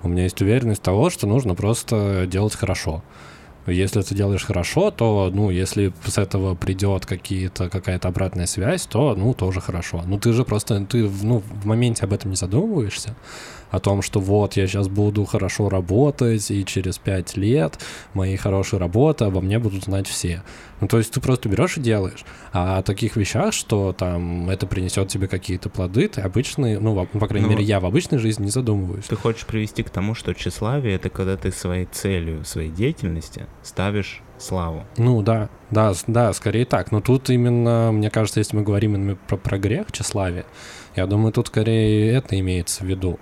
C: У меня есть уверенность того, что нужно просто делать хорошо. Если ты делаешь хорошо, то, ну, если с этого придет какие-то, какая-то обратная связь, то, ну, тоже хорошо. Ну, ты же просто, ты, ну, в моменте об этом не задумываешься о том, что вот я сейчас буду хорошо работать, и через пять лет моей хорошей работы обо мне будут знать все. Ну, то есть ты просто берешь и делаешь. А о таких вещах, что там это принесет тебе какие-то плоды, ты обычный, ну, по крайней ну, мере, я в обычной жизни не задумываюсь.
B: Ты хочешь привести к тому, что тщеславие — это когда ты своей целью, своей деятельности ставишь славу.
C: Ну да, да, да, скорее так. Но тут именно, мне кажется, если мы говорим именно про, про грех, тщеславие, я думаю, тут скорее это имеется в виду.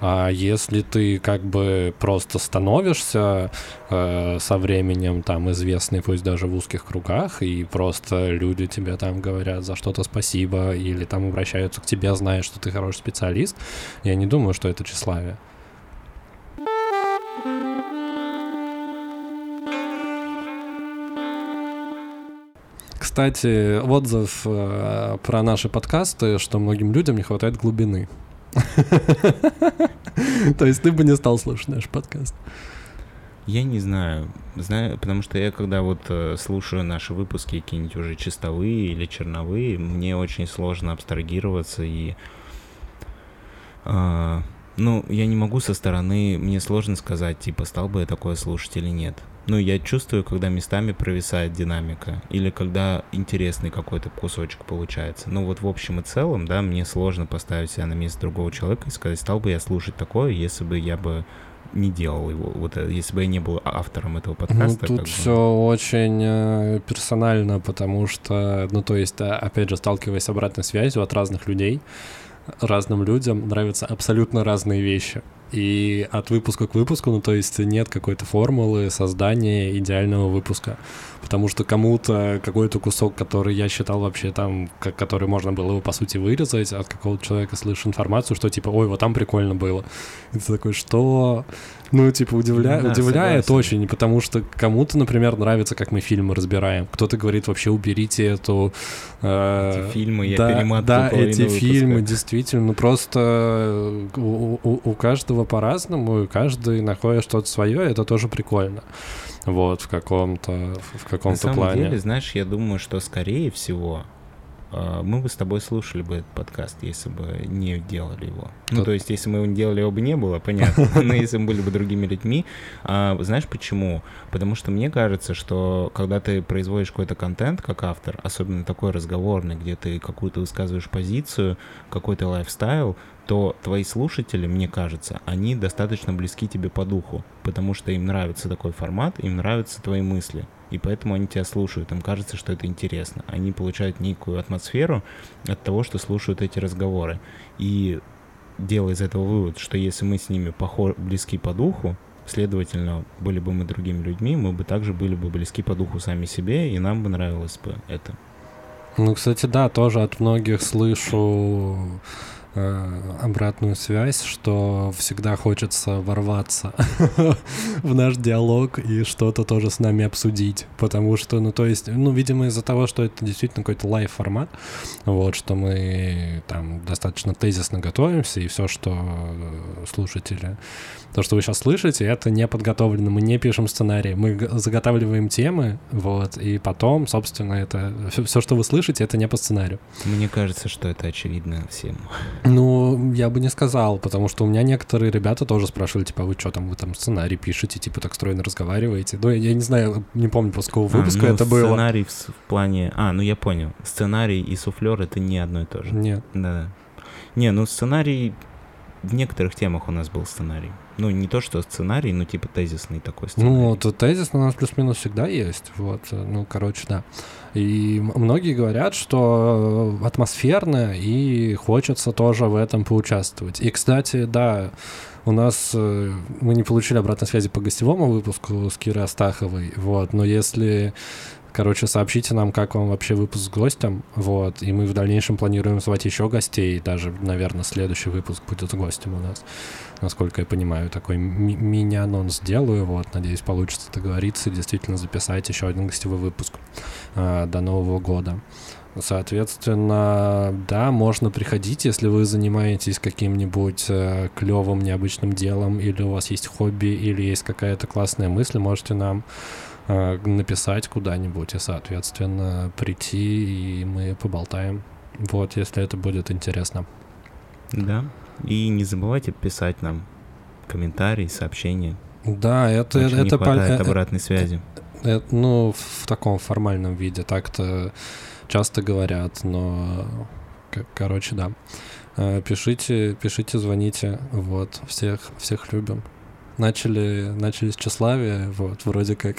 C: А если ты как бы просто становишься э, со временем там известный, пусть даже в узких кругах, и просто люди тебе там говорят за что-то спасибо, или там обращаются к тебе, зная, что ты хороший специалист, я не думаю, что это тщеславие. Кстати, отзыв э, про наши подкасты, что многим людям не хватает глубины. *laughs* То есть ты бы не стал слушать наш подкаст?
B: Я не знаю. Знаю, потому что я когда вот э, слушаю наши выпуски, какие-нибудь уже чистовые или черновые, мне очень сложно абстрагироваться и... Э, ну, я не могу со стороны, мне сложно сказать, типа, стал бы я такое слушать или нет ну, я чувствую, когда местами провисает динамика, или когда интересный какой-то кусочек получается. Ну, вот в общем и целом, да, мне сложно поставить себя на место другого человека и сказать, стал бы я слушать такое, если бы я бы не делал его, вот э, если бы я не был автором этого ну, подкаста.
C: Ну, тут все бы. очень э, персонально, потому что, ну, то есть, э, опять же, сталкиваясь с обратной связью от разных людей, разным людям нравятся абсолютно разные вещи и от выпуска к выпуску, ну то есть нет какой-то формулы создания идеального выпуска, потому что кому-то какой-то кусок, который я считал вообще там, как, который можно было его по сути вырезать, от какого-то человека слышишь информацию, что типа, ой, вот там прикольно было. И ты такой, что? Ну, типа, удивля... да, удивляет согласен. очень, потому что кому-то, например, нравится, как мы фильмы разбираем. Кто-то говорит, вообще уберите эту...
B: Э... Эти фильмы, я
C: да,
B: перематываю
C: Да, эти выпуска. фильмы, действительно, ну просто у, у, у каждого по-разному, и каждый находит что-то свое, это тоже прикольно. Вот, в каком-то в каком-то плане. На самом деле,
B: знаешь, я думаю, что скорее всего а, мы бы с тобой слушали бы этот подкаст, если бы не делали его. Ну, то есть, если мы его не делали, его бы не было, *laughs* понятно. Но если мы были бы другими людьми. А, знаешь почему? Потому что мне кажется, что когда ты производишь какой-то контент как автор, особенно такой разговорный, где ты какую-то высказываешь позицию, какой-то лайфстайл, то твои слушатели, мне кажется, они достаточно близки тебе по духу, потому что им нравится такой формат, им нравятся твои мысли и поэтому они тебя слушают, им кажется, что это интересно. Они получают некую атмосферу от того, что слушают эти разговоры. И делая из этого вывод, что если мы с ними похож, близки по духу, следовательно, были бы мы другими людьми, мы бы также были бы близки по духу сами себе, и нам бы нравилось бы это.
C: Ну, кстати, да, тоже от многих слышу обратную связь, что всегда хочется ворваться *laughs* в наш диалог и что-то тоже с нами обсудить, потому что, ну, то есть, ну, видимо, из-за того, что это действительно какой-то live-формат, вот, что мы там достаточно тезисно готовимся, и все, что э, слушатели то, что вы сейчас слышите, это не подготовлено, мы не пишем сценарий, мы заготавливаем темы, вот, и потом, собственно, это *laughs* все, что вы слышите, это не по сценарию.
B: Мне кажется, что это очевидно всем.
C: Ну, я бы не сказал, потому что у меня некоторые ребята тоже спрашивали, типа, «А вы что там, вы там сценарий пишете, типа, так стройно разговариваете. Ну, я, я не знаю, не помню, после какого выпуска а, ну, это
B: сценарий
C: было.
B: Сценарий в, в плане... А, ну я понял. Сценарий и суфлер — это не одно и то же.
C: Нет.
B: Да. Не, ну сценарий... В некоторых темах у нас был сценарий. Ну, не то, что сценарий, но типа тезисный такой сценарий.
C: Ну, вот тезис у нас плюс-минус всегда есть. Вот, ну, короче, да. И многие говорят, что атмосферно, и хочется тоже в этом поучаствовать. И, кстати, да, у нас э, мы не получили обратной связи по гостевому выпуску с Кирой Астаховой, вот, но если Короче, сообщите нам, как вам вообще выпуск с гостем, вот, и мы в дальнейшем планируем звать еще гостей, даже, наверное, следующий выпуск будет с гостем у нас, насколько я понимаю, такой ми- мини-анонс сделаю, вот, надеюсь, получится договориться и действительно записать еще один гостевой выпуск э, до Нового года. Соответственно, да, можно приходить, если вы занимаетесь каким-нибудь э, клевым, необычным делом, или у вас есть хобби, или есть какая-то классная мысль, можете нам написать куда-нибудь и, соответственно, прийти, и мы поболтаем. Вот, если это будет интересно.
B: Да. И не забывайте писать нам комментарии, сообщения.
C: Да, это
B: Очень
C: это
B: не хватает пол... обратной связи.
C: Это, э, ну, в таком формальном виде так-то часто говорят, но короче, да. Э, пишите, пишите, звоните, вот, всех, всех любим начали, начали с тщеславия, вот, вроде как,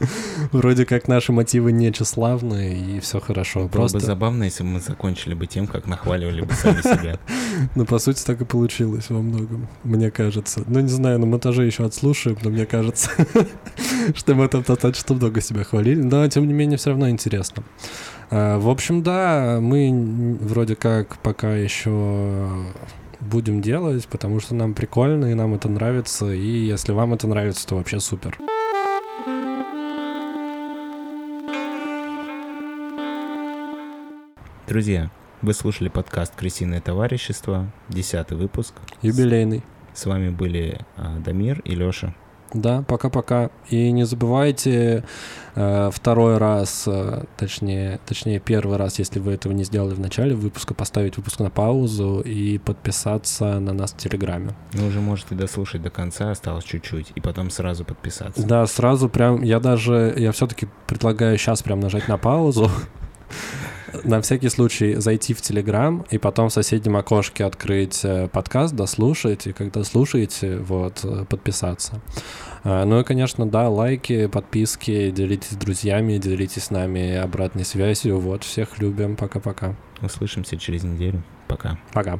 C: *laughs* вроде как наши мотивы не тщеславные, и все хорошо.
B: Было Просто... бы забавно, если бы мы закончили бы тем, как нахваливали бы сами себя. *laughs*
C: Ну, по сути, так и получилось во многом, мне кажется. Ну, не знаю, на монтаже еще отслушаем, но мне кажется, *laughs* что мы там достаточно много себя хвалили, но, тем не менее, все равно интересно. А, в общем, да, мы вроде как пока еще будем делать, потому что нам прикольно, и нам это нравится, и если вам это нравится, то вообще супер.
B: Друзья, вы слушали подкаст «Крысиное товарищество», десятый выпуск.
C: Юбилейный.
B: С вами были а, Дамир и Лёша.
C: Да, пока-пока. И не забывайте э, второй раз, э, точнее, точнее первый раз, если вы этого не сделали в начале выпуска, поставить выпуск на паузу и подписаться на нас в Телеграме.
B: Вы уже можете дослушать до конца, осталось чуть-чуть, и потом сразу подписаться.
C: Да, сразу прям, я даже, я все-таки предлагаю сейчас прям нажать на паузу, на всякий случай зайти в Телеграм и потом в соседнем окошке открыть э, подкаст, дослушать, и когда слушаете, вот, э, подписаться. А, ну и, конечно, да, лайки, подписки, делитесь с друзьями, делитесь с нами обратной связью. Вот, всех любим. Пока-пока.
B: Услышимся через неделю. Пока.
C: Пока.